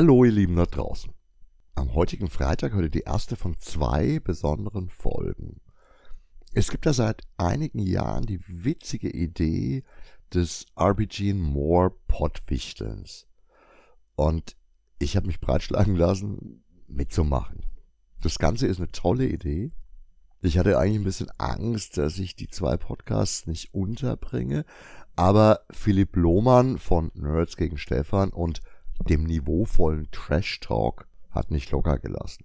Hallo ihr Lieben da draußen. Am heutigen Freitag heute die erste von zwei besonderen Folgen. Es gibt da seit einigen Jahren die witzige Idee des RBG More Pottwichtelns. Und ich habe mich breitschlagen lassen, mitzumachen. Das Ganze ist eine tolle Idee. Ich hatte eigentlich ein bisschen Angst, dass ich die zwei Podcasts nicht unterbringe, aber Philipp Lohmann von Nerds gegen Stefan und dem niveauvollen Trash Talk hat nicht locker gelassen.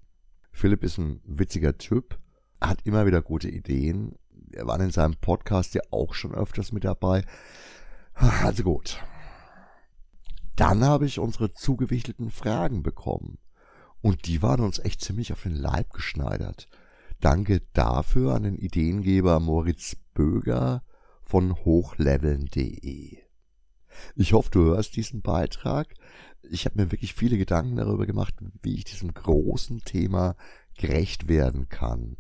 Philipp ist ein witziger Typ, hat immer wieder gute Ideen. Er war in seinem Podcast ja auch schon öfters mit dabei. Also gut. Dann habe ich unsere zugewichteten Fragen bekommen. Und die waren uns echt ziemlich auf den Leib geschneidert. Danke dafür an den Ideengeber Moritz Böger von hochleveln.de. Ich hoffe, du hörst diesen Beitrag ich habe mir wirklich viele Gedanken darüber gemacht, wie ich diesem großen Thema gerecht werden kann.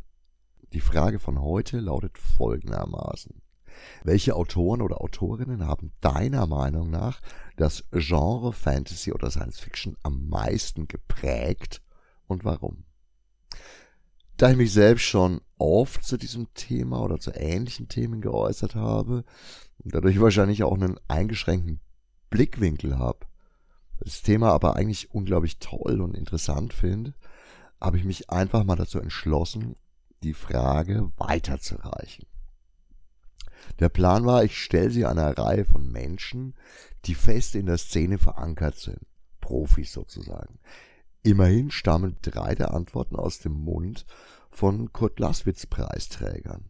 Die Frage von heute lautet folgendermaßen. Welche Autoren oder Autorinnen haben deiner Meinung nach das Genre Fantasy oder Science Fiction am meisten geprägt und warum? Da ich mich selbst schon oft zu diesem Thema oder zu ähnlichen Themen geäußert habe und dadurch wahrscheinlich auch einen eingeschränkten Blickwinkel habe, das Thema aber eigentlich unglaublich toll und interessant finde, habe ich mich einfach mal dazu entschlossen, die Frage weiterzureichen. Der Plan war, ich stelle sie einer Reihe von Menschen, die fest in der Szene verankert sind, Profis sozusagen. Immerhin stammen drei der Antworten aus dem Mund von Kurt Laswitz Preisträgern.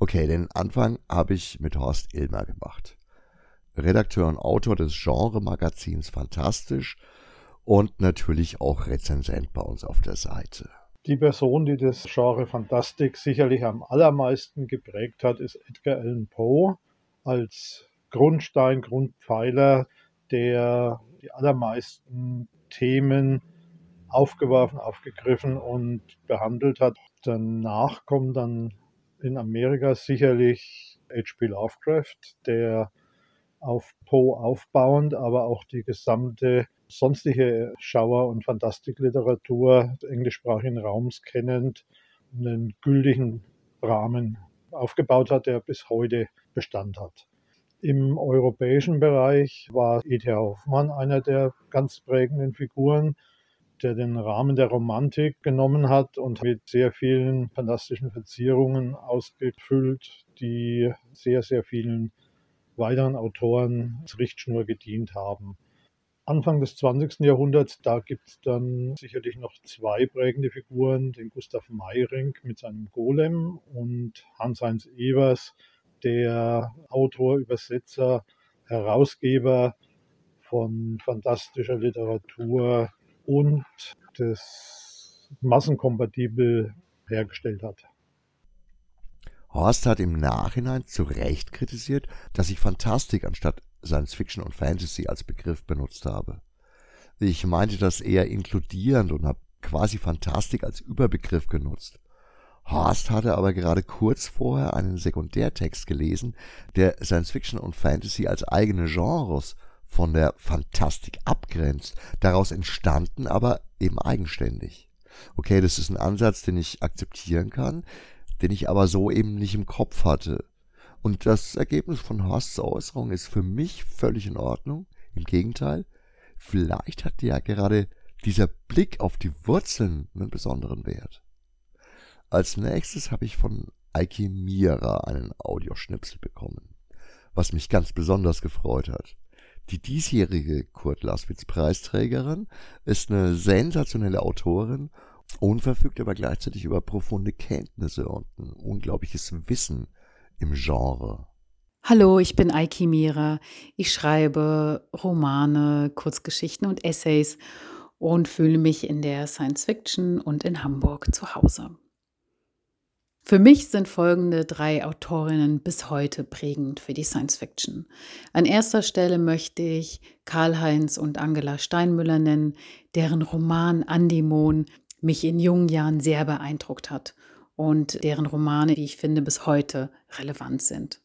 Okay, den Anfang habe ich mit Horst Ilmer gemacht. Redakteur und Autor des Genre-Magazins Fantastisch und natürlich auch Rezensent bei uns auf der Seite. Die Person, die das Genre Fantastik sicherlich am allermeisten geprägt hat, ist Edgar Allan Poe als Grundstein, Grundpfeiler, der die allermeisten Themen aufgeworfen, aufgegriffen und behandelt hat. Danach kommt dann in Amerika sicherlich H.P. Lovecraft, der auf Poe aufbauend, aber auch die gesamte sonstige Schauer- und Fantastikliteratur englischsprachigen Raums kennend einen gültigen Rahmen aufgebaut hat, der bis heute Bestand hat. Im europäischen Bereich war E.T. Hoffmann einer der ganz prägenden Figuren, der den Rahmen der Romantik genommen hat und mit sehr vielen fantastischen Verzierungen ausgefüllt, die sehr, sehr vielen weiteren Autoren als Richtschnur gedient haben. Anfang des 20. Jahrhunderts, da gibt es dann sicherlich noch zwei prägende Figuren, den Gustav Meyring mit seinem Golem und Hans-Heinz Evers, der Autor, Übersetzer, Herausgeber von fantastischer Literatur und das massenkompatibel hergestellt hat. Horst hat im Nachhinein zu Recht kritisiert, dass ich Fantastik anstatt Science Fiction und Fantasy als Begriff benutzt habe. Ich meinte das eher inkludierend und habe quasi Fantastik als Überbegriff genutzt. Horst hatte aber gerade kurz vorher einen Sekundärtext gelesen, der Science Fiction und Fantasy als eigene Genres von der Fantastik abgrenzt, daraus entstanden aber eben eigenständig. Okay, das ist ein Ansatz, den ich akzeptieren kann, den ich aber so eben nicht im Kopf hatte. Und das Ergebnis von Horsts Äußerung ist für mich völlig in Ordnung. Im Gegenteil, vielleicht hat ja gerade dieser Blick auf die Wurzeln einen besonderen Wert. Als nächstes habe ich von Eiki Mira einen Audioschnipsel bekommen, was mich ganz besonders gefreut hat. Die diesjährige Kurt Laswitz Preisträgerin ist eine sensationelle Autorin und verfügt aber gleichzeitig über profunde Kenntnisse und ein unglaubliches Wissen im Genre. Hallo, ich bin Aiki Mira. Ich schreibe Romane, Kurzgeschichten und Essays und fühle mich in der Science Fiction und in Hamburg zu Hause. Für mich sind folgende drei Autorinnen bis heute prägend für die Science Fiction. An erster Stelle möchte ich Karl-Heinz und Angela Steinmüller nennen, deren Roman Andimon mich in jungen Jahren sehr beeindruckt hat und deren Romane, wie ich finde, bis heute relevant sind.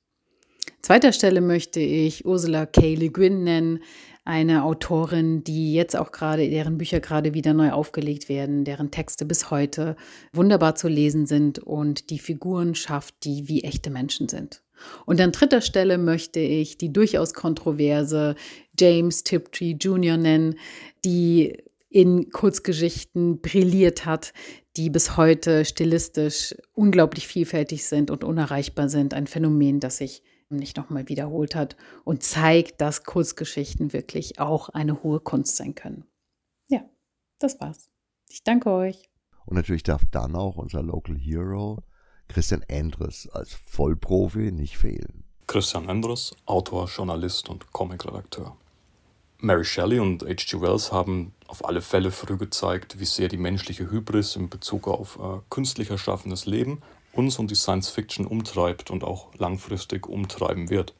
Zweiter Stelle möchte ich Ursula K. Le Guin nennen, eine Autorin, die jetzt auch gerade, deren Bücher gerade wieder neu aufgelegt werden, deren Texte bis heute wunderbar zu lesen sind und die Figuren schafft, die wie echte Menschen sind. Und an dritter Stelle möchte ich die durchaus kontroverse James Tiptree Jr. nennen, die in Kurzgeschichten brilliert hat, die bis heute stilistisch unglaublich vielfältig sind und unerreichbar sind. Ein Phänomen, das sich nicht nochmal wiederholt hat und zeigt, dass Kurzgeschichten wirklich auch eine hohe Kunst sein können. Ja, das war's. Ich danke euch. Und natürlich darf dann auch unser Local Hero Christian Endres als Vollprofi nicht fehlen. Christian Endres, Autor, Journalist und Comicredakteur. Mary Shelley und H.G. Wells haben auf alle Fälle früh gezeigt, wie sehr die menschliche Hybris in Bezug auf äh, künstlich erschaffenes Leben uns und die Science Fiction umtreibt und auch langfristig umtreiben wird.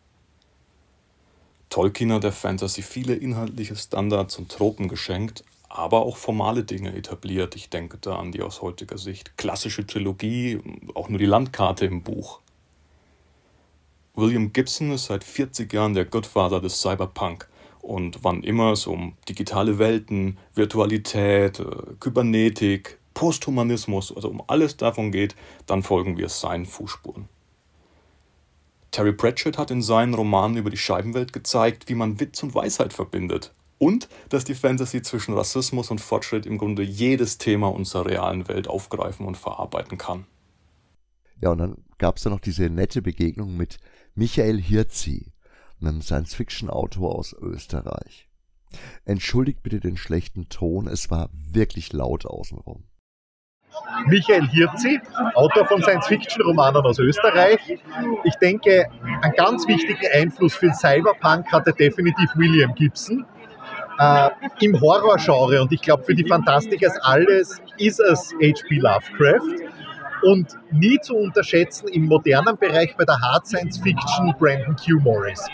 Tolkien hat der Fantasy viele inhaltliche Standards und Tropen geschenkt, aber auch formale Dinge etabliert. Ich denke da an die aus heutiger Sicht klassische Trilogie, auch nur die Landkarte im Buch. William Gibson ist seit 40 Jahren der Gottvater des Cyberpunk und wann immer es um digitale Welten, Virtualität, äh, Kybernetik, Posthumanismus, also um alles davon geht, dann folgen wir seinen Fußspuren. Terry Pratchett hat in seinen Romanen über die Scheibenwelt gezeigt, wie man Witz und Weisheit verbindet und dass die Fantasy zwischen Rassismus und Fortschritt im Grunde jedes Thema unserer realen Welt aufgreifen und verarbeiten kann. Ja, und dann gab es da noch diese nette Begegnung mit Michael Hirzi, einem Science-Fiction-Autor aus Österreich. Entschuldigt bitte den schlechten Ton, es war wirklich laut außenrum. Michael Hirzi, Autor von Science-Fiction-Romanen aus Österreich. Ich denke, einen ganz wichtigen Einfluss für Cyberpunk hatte definitiv William Gibson äh, im Horrorgenre und ich glaube für die Fantastikers alles ist es H.P. Lovecraft und nie zu unterschätzen im modernen Bereich bei der Hard Science Fiction Brandon Q. Morris.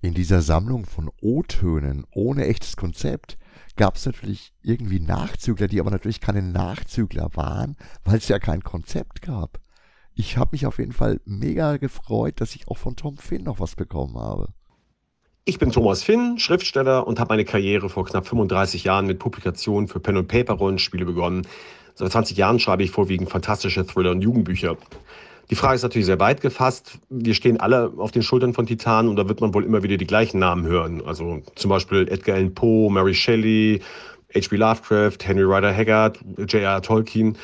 In dieser Sammlung von O-Tönen ohne echtes Konzept gab es natürlich irgendwie Nachzügler, die aber natürlich keine Nachzügler waren, weil es ja kein Konzept gab. Ich habe mich auf jeden Fall mega gefreut, dass ich auch von Tom Finn noch was bekommen habe. Ich bin Thomas Finn, Schriftsteller und habe meine Karriere vor knapp 35 Jahren mit Publikationen für Pen- und Paper-Rollenspiele begonnen. Seit 20 Jahren schreibe ich vorwiegend fantastische Thriller und Jugendbücher. Die Frage ist natürlich sehr weit gefasst. Wir stehen alle auf den Schultern von Titanen und da wird man wohl immer wieder die gleichen Namen hören. Also zum Beispiel Edgar Allan Poe, Mary Shelley, H.P. Lovecraft, Henry Rider Haggard, J.R. Tolkien.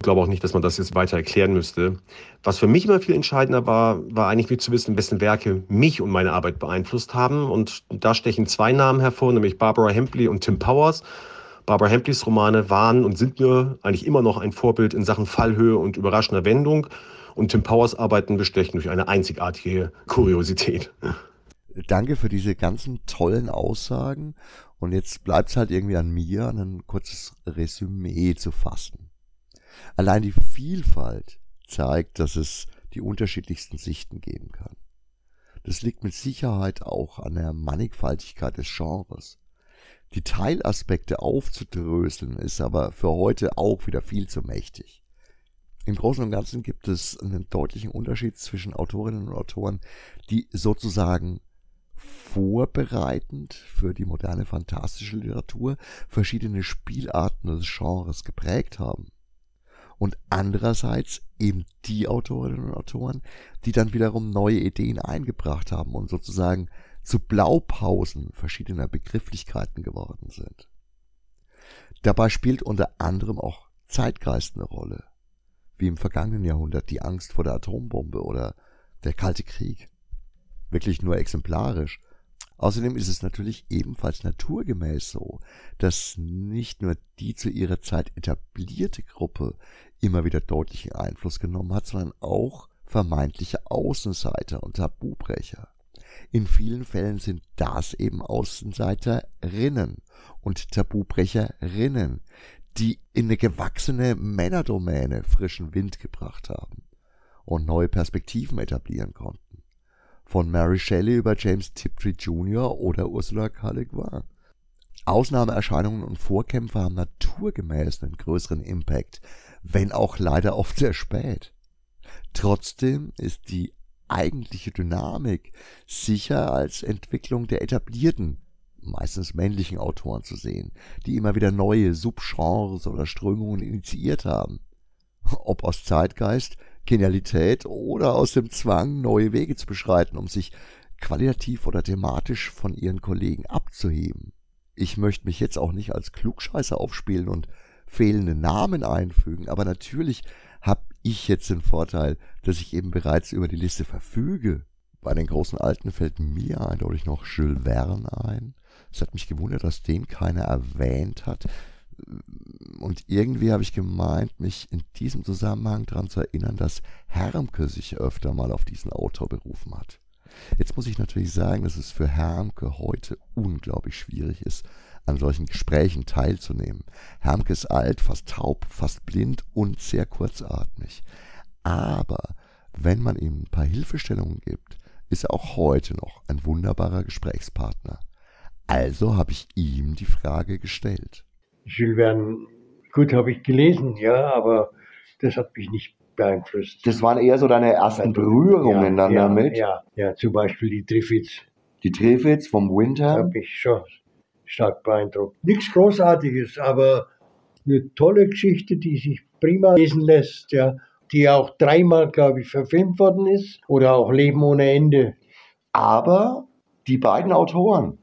Ich glaube auch nicht, dass man das jetzt weiter erklären müsste. Was für mich immer viel entscheidender war, war eigentlich wie zu wissen, wessen Werke mich und meine Arbeit beeinflusst haben. Und da stechen zwei Namen hervor, nämlich Barbara Hempley und Tim Powers. Barbara Hempleys Romane waren und sind mir eigentlich immer noch ein Vorbild in Sachen Fallhöhe und überraschender Wendung. Und Tim Powers Arbeiten bestechen durch eine einzigartige Kuriosität. Danke für diese ganzen tollen Aussagen. Und jetzt bleibt es halt irgendwie an mir, ein kurzes Resümee zu fassen. Allein die Vielfalt zeigt, dass es die unterschiedlichsten Sichten geben kann. Das liegt mit Sicherheit auch an der Mannigfaltigkeit des Genres. Die Teilaspekte aufzudröseln ist aber für heute auch wieder viel zu mächtig. Im Großen und Ganzen gibt es einen deutlichen Unterschied zwischen Autorinnen und Autoren, die sozusagen vorbereitend für die moderne fantastische Literatur verschiedene Spielarten des Genres geprägt haben und andererseits eben die Autorinnen und Autoren, die dann wiederum neue Ideen eingebracht haben und sozusagen zu Blaupausen verschiedener Begrifflichkeiten geworden sind. Dabei spielt unter anderem auch Zeitgeist eine Rolle, wie im vergangenen Jahrhundert die Angst vor der Atombombe oder der Kalte Krieg. Wirklich nur exemplarisch, Außerdem ist es natürlich ebenfalls naturgemäß so, dass nicht nur die zu ihrer Zeit etablierte Gruppe immer wieder deutlichen Einfluss genommen hat, sondern auch vermeintliche Außenseiter und Tabubrecher. In vielen Fällen sind das eben Außenseiterinnen und Tabubrecherinnen, die in eine gewachsene Männerdomäne frischen Wind gebracht haben und neue Perspektiven etablieren konnten von Mary Shelley über James Tiptree Jr. oder Ursula K. Le Guin. Ausnahmeerscheinungen und Vorkämpfe haben naturgemäß einen größeren Impact, wenn auch leider oft sehr spät. Trotzdem ist die eigentliche Dynamik sicher als Entwicklung der etablierten meistens männlichen Autoren zu sehen, die immer wieder neue Subgenres oder Strömungen initiiert haben. Ob aus Zeitgeist, Genialität oder aus dem Zwang, neue Wege zu beschreiten, um sich qualitativ oder thematisch von ihren Kollegen abzuheben. Ich möchte mich jetzt auch nicht als Klugscheißer aufspielen und fehlende Namen einfügen, aber natürlich habe ich jetzt den Vorteil, dass ich eben bereits über die Liste verfüge. Bei den großen Alten fällt mir eindeutig noch Jules Verne ein. Es hat mich gewundert, dass den keiner erwähnt hat. Und irgendwie habe ich gemeint, mich in diesem Zusammenhang daran zu erinnern, dass Hermke sich öfter mal auf diesen Autor berufen hat. Jetzt muss ich natürlich sagen, dass es für Hermke heute unglaublich schwierig ist, an solchen Gesprächen teilzunehmen. Hermke ist alt, fast taub, fast blind und sehr kurzatmig. Aber wenn man ihm ein paar Hilfestellungen gibt, ist er auch heute noch ein wunderbarer Gesprächspartner. Also habe ich ihm die Frage gestellt. Jules Verne, gut, habe ich gelesen, ja, aber das hat mich nicht beeinflusst. Das waren eher so deine ersten Berührungen ja, dann ja, damit? Ja, ja, zum Beispiel die Triffids. Die Triffids vom Winter? Habe ich schon stark beeindruckt. Nichts Großartiges, aber eine tolle Geschichte, die sich prima lesen lässt, ja. Die auch dreimal, glaube ich, verfilmt worden ist. Oder auch Leben ohne Ende. Aber die beiden Autoren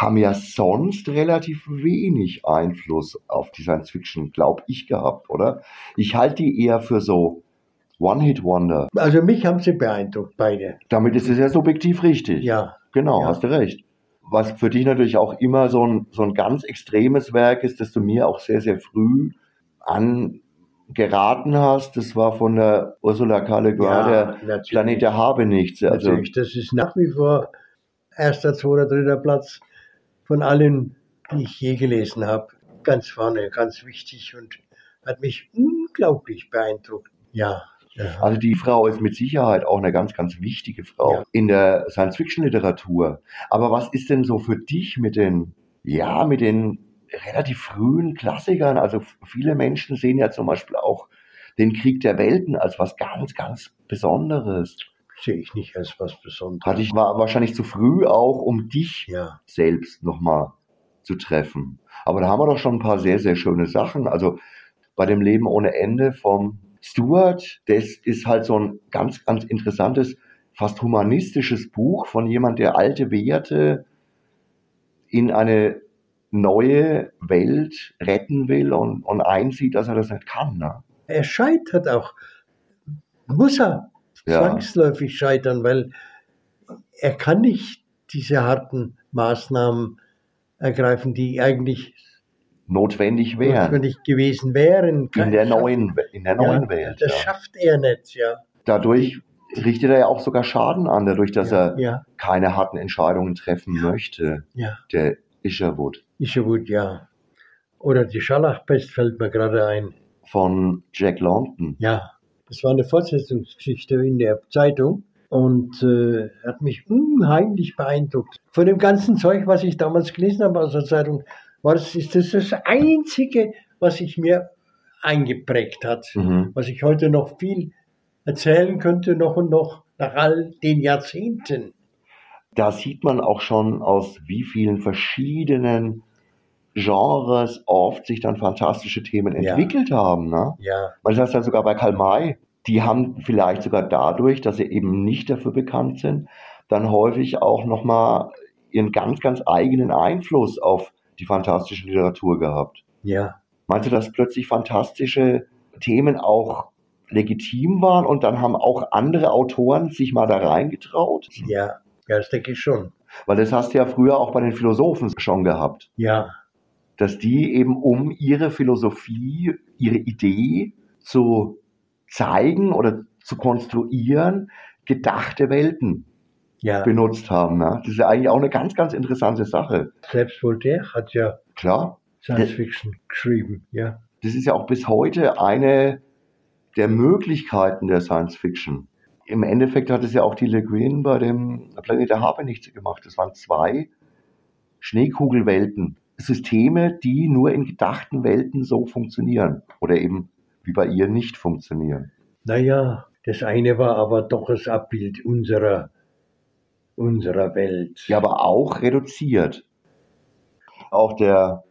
haben ja sonst relativ wenig Einfluss auf die Science Fiction, glaube ich, gehabt, oder? Ich halte die eher für so One-Hit-Wonder. Also mich haben sie beeindruckt, beide. Damit ist es ja subjektiv richtig. Ja. Genau, Ja. hast du recht. Was für dich natürlich auch immer so ein, so ein ganz extremes Werk ist, das du mir auch sehr, sehr früh angeraten hast, das war von der Ursula K. Le Guin, der natürlich. Planet der Habenichts. Also, Natürlich, das ist nach wie vor erster, zweiter, dritter Platz von allen, die ich je gelesen habe. Ganz vorne, ganz wichtig und hat mich unglaublich beeindruckt. Ja. ja. Also die Frau ist mit Sicherheit auch eine ganz, ganz wichtige Frau Ja. in der Science-Fiction-Literatur. Aber was ist denn so für dich mit den, ja, mit den relativ frühen Klassikern? Also viele Menschen sehen ja zum Beispiel auch den Krieg der Welten als was ganz, ganz Besonderes. Sehe ich nicht als was Besonderes. Hatte ich war wahrscheinlich zu früh auch, um dich Ja, selbst nochmal zu treffen. Aber da haben wir doch schon ein paar sehr, sehr schöne Sachen. Also bei dem Leben ohne Ende vom Stuart, das ist halt so ein ganz, ganz interessantes, fast humanistisches Buch von jemand, der alte Werte in eine neue Welt retten will und, und einsieht, dass er das nicht kann. Ne? er scheitert auch. Muss er Ja. zwangsläufig scheitern, weil er kann nicht diese harten Maßnahmen ergreifen, die eigentlich Notwendig wäre notwendig gewesen wären. in der neuen, in der neuen ja, Welt. Das ja. schafft er nicht, ja. Dadurch richtet er ja auch sogar Schaden an, dadurch, dass ja, er keine harten Entscheidungen treffen möchte, der Isherwood Isherwood, ja. Oder die Scharlachpest fällt mir gerade ein. von Jack London. Ja, das war eine Fortsetzungsgeschichte in der Zeitung und äh, hat mich unheimlich beeindruckt. Von dem ganzen Zeug, was ich damals gelesen habe aus der Zeitung, war das, ist das das Einzige, was sich mir eingeprägt hat. Mhm. Was ich heute noch viel erzählen könnte, noch und noch, nach all den Jahrzehnten. Da sieht man auch schon, aus wie vielen verschiedenen Genres oft sich dann fantastische Themen Ja. entwickelt haben. Ne? Ja, Weil das heißt ja sogar bei Karl May, die haben vielleicht sogar dadurch, dass sie eben nicht dafür bekannt sind, dann häufig auch nochmal ihren ganz, ganz eigenen Einfluss auf die fantastische Literatur gehabt. ja, Meinst du, dass plötzlich fantastische Themen auch legitim waren und dann haben auch andere Autoren sich mal da reingetraut? ja, ja, das denke ich schon. Weil das hast du ja früher auch bei den Philosophen schon gehabt, Ja, dass die eben um ihre Philosophie, ihre Idee zu zeigen oder zu konstruieren, gedachte Welten ja. benutzt haben. Ne? Das ist ja eigentlich auch eine ganz, ganz interessante Sache. Selbst Voltaire hat ja Klar, Science Fiction geschrieben, ja. das ist ja auch bis heute eine der Möglichkeiten der Science Fiction. Im Endeffekt hat es ja auch die Le Guin bei dem Planet der Habenichts gemacht. Das waren zwei Schneekugelwelten. Systeme, die nur in gedachten Welten so funktionieren. Oder eben wie bei ihr nicht funktionieren. Naja, das eine war aber doch das Abbild unserer, unserer Welt. Ja, aber auch reduziert. Auch der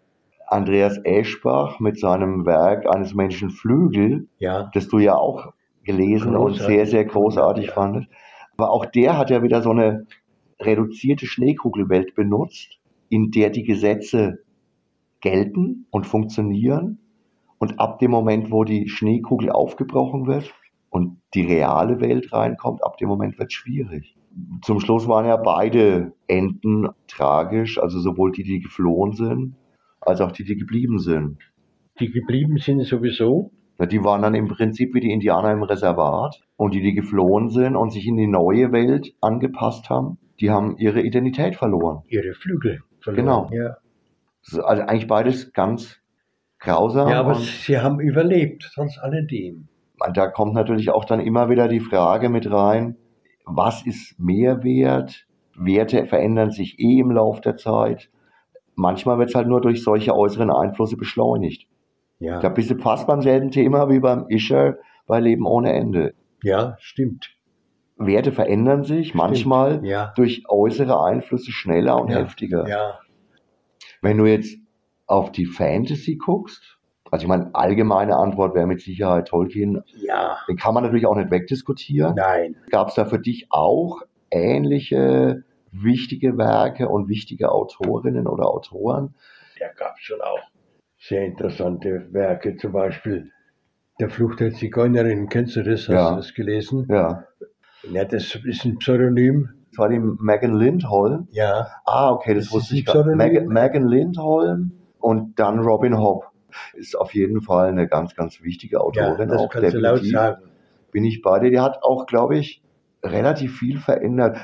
Andreas Eschbach mit seinem Werk eines Menschen Flügel, Ja, das du ja auch gelesen und Großartig. sehr, sehr großartig Ja. fandest. Aber auch der hat ja wieder so eine reduzierte Schneekugelwelt benutzt, in der die Gesetze gelten und funktionieren. Und ab dem Moment, wo die Schneekugel aufgebrochen wird und die reale Welt reinkommt, ab dem Moment wird es schwierig. Zum Schluss waren ja beide Enden tragisch, also sowohl die, die geflohen sind, als auch die, die geblieben sind. die geblieben sind sowieso. Na, Die waren dann im Prinzip wie die Indianer im Reservat und die, die geflohen sind und sich in die neue Welt angepasst haben, die haben ihre Identität verloren. ihre Flügel verloren. Genau. Ja, also eigentlich beides ganz grausam. ja aber und sie haben überlebt, trotz alledem. da kommt natürlich auch dann immer wieder die Frage mit rein, was ist Mehrwert? Werte verändern sich eh im Lauf der Zeit. Manchmal wird es halt nur durch solche äußeren Einflüsse beschleunigt. Ja, Da bist du fast beim selben Thema wie beim Ischer bei Leben ohne Ende. ja stimmt. Werte verändern sich manchmal Ja, durch äußere Einflüsse schneller und Ja. heftiger. ja, Wenn du jetzt auf die Fantasy guckst, also ich meine, allgemeine Antwort wäre mit Sicherheit Tolkien, ja, den kann man natürlich auch nicht wegdiskutieren. nein. Gab es da für dich auch ähnliche wichtige Werke und wichtige Autorinnen oder Autoren? Der gab schon auch sehr interessante Werke, zum Beispiel Der Fluch der Zigeunerin. Kennst du das? Hast Ja. du das gelesen? Ja, Ja, das ist ein Pseudonym. das war die Megan Lindholm. Ja, Ah, okay, das, Das wusste ich gar nicht. Megan, Lindholm und dann Robin Hobb. Ist auf jeden Fall eine ganz, ganz wichtige ja Autorin. das auch kannst du laut sagen. bin ich bei dir. Die hat auch, glaube ich, relativ viel verändert.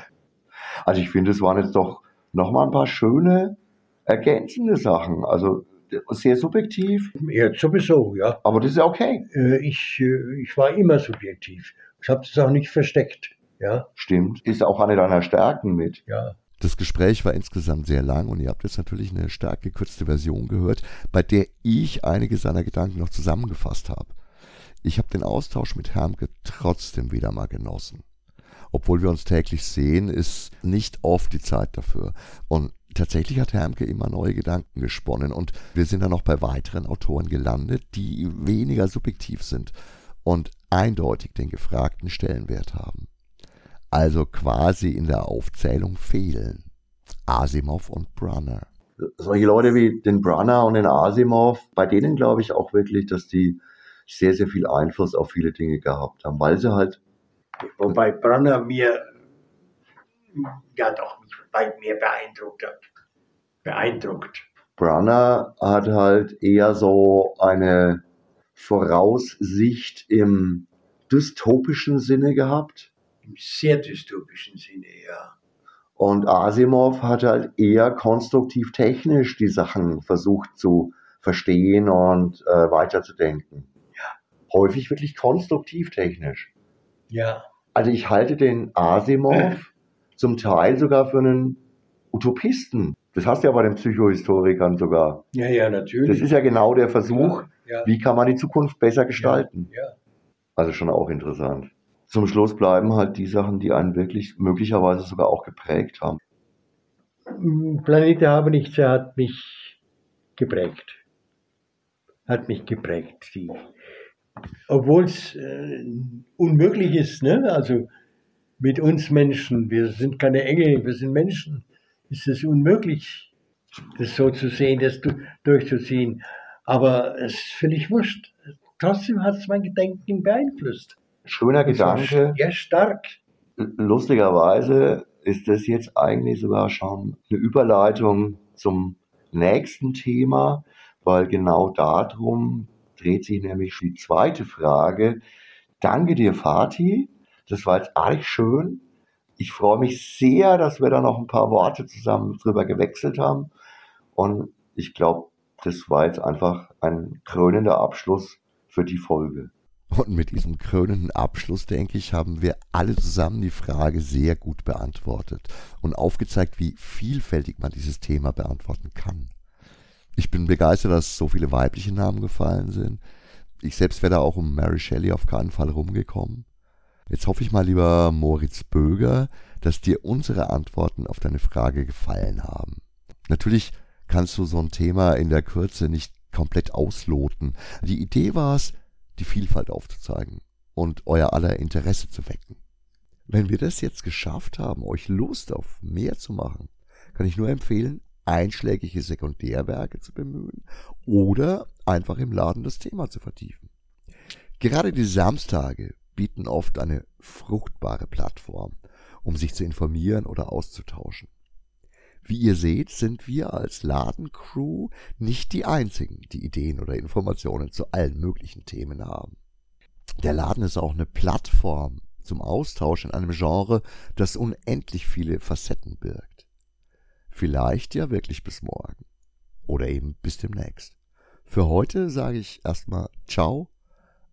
Also ich finde, es waren jetzt doch nochmal ein paar schöne, ergänzende Sachen. Also sehr subjektiv, Ja, sowieso, ja. aber das ist ja okay. Äh, Ich, äh, ich war immer subjektiv. Ich habe das auch nicht versteckt. Ja, Stimmt. Ist auch eine deiner Stärken mit. ja. Das Gespräch war insgesamt sehr lang und ihr habt jetzt natürlich eine stark gekürzte Version gehört, bei der ich einige seiner Gedanken noch zusammengefasst habe. Ich habe den Austausch mit Hermke trotzdem wieder mal genossen. Obwohl wir uns täglich sehen, ist nicht oft die Zeit dafür. Und tatsächlich hat Hermke immer neue Gedanken gesponnen und wir sind dann noch bei weiteren Autoren gelandet, die weniger subjektiv sind und eindeutig den gefragten Stellenwert haben also quasi in der Aufzählung fehlen. Asimov und Brunner. Solche Leute wie den Brunner und den Asimov, bei denen glaube ich auch wirklich, dass die sehr, sehr viel Einfluss auf viele Dinge gehabt haben, weil sie halt, Wobei Branner mir ja doch weit mehr beeindruckt hat. Beeindruckt. Brunner hat halt eher so eine Voraussicht im dystopischen Sinne gehabt. Im sehr dystopischen Sinne, ja. Und Asimov hat halt eher konstruktiv technisch die Sachen versucht zu verstehen und äh, weiterzudenken. Häufig wirklich konstruktiv technisch. Ja, Also ich halte den Asimov zum Teil sogar für einen Utopisten. Das hast du ja bei den Psychohistorikern sogar. ja, ja, natürlich. Das ist ja genau der Versuch, ja, wie kann man die Zukunft besser gestalten. ja. Also schon auch interessant. Zum Schluss bleiben halt die Sachen, die einen wirklich möglicherweise sogar auch geprägt haben. Mm, Planet der Habenichtse hat mich geprägt. Hat mich geprägt. Obwohl es äh, unmöglich ist, ne? also mit uns Menschen, wir sind keine Engel, wir sind Menschen, ist es unmöglich, das so zu sehen, das du, durchzuziehen. Aber es ist völlig wurscht. Trotzdem hat es mein Gedenken beeinflusst. Schöner Gedanke. Ja, stark. Lustigerweise ist das jetzt eigentlich sogar schon eine Überleitung zum nächsten Thema, weil genau darum dreht sich nämlich die zweite Frage. Danke dir, Fatih. Das war jetzt arg schön. Ich freue mich sehr, dass wir da noch ein paar Worte zusammen drüber gewechselt haben. Und ich glaube, das war jetzt einfach ein krönender Abschluss für die Folge. Und mit diesem krönenden Abschluss, denke ich, haben wir alle zusammen die Frage sehr gut beantwortet und aufgezeigt, wie vielfältig man dieses Thema beantworten kann. Ich bin begeistert, dass so viele weibliche Namen gefallen sind. Ich selbst wäre da auch um Mary Shelley auf keinen Fall rumgekommen. Jetzt hoffe ich mal, lieber Moritz Böger, dass dir unsere Antworten auf deine Frage gefallen haben. Natürlich kannst du so ein Thema in der Kürze nicht komplett ausloten. Die Idee war es, die Vielfalt aufzuzeigen und euer aller Interesse zu wecken. Wenn wir das jetzt geschafft haben, euch Lust auf mehr zu machen, kann ich nur empfehlen, einschlägige Sekundärwerke zu bemühen oder einfach im Laden das Thema zu vertiefen. Gerade die Samstage bieten oft eine fruchtbare Plattform, um sich zu informieren oder auszutauschen. Wie ihr seht, sind wir als Ladencrew nicht die einzigen, die Ideen oder Informationen zu allen möglichen Themen haben. Der Laden ist auch eine Plattform zum Austausch in einem Genre, das unendlich viele Facetten birgt. Vielleicht ja wirklich bis morgen. Oder eben bis demnächst. Für heute sage ich erstmal Ciao,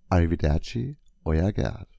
Arrivederci, euer Gerd.